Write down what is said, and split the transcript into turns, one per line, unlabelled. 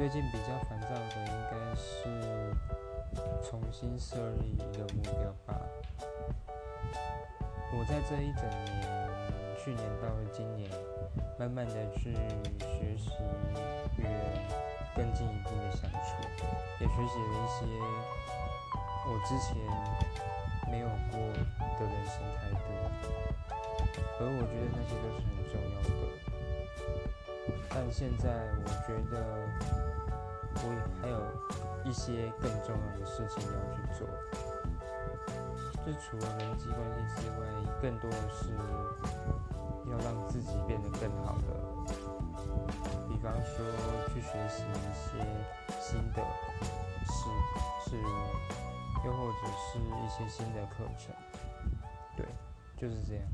最近比较烦躁的应该是重新设立一个目标吧。我在这一整年，去年到今年，慢慢的去学习与人更进一步的相处，也学习了一些我之前没有过的人生态度，而我觉得那些都是很重要的。但现在我觉得。我也还有一些更重要的事情要去做，就除了人际关系之外，更多的是要让自己变得更好的。比方说，去学习一些新的事事物，又或者是一些新的课程。对，就是这样。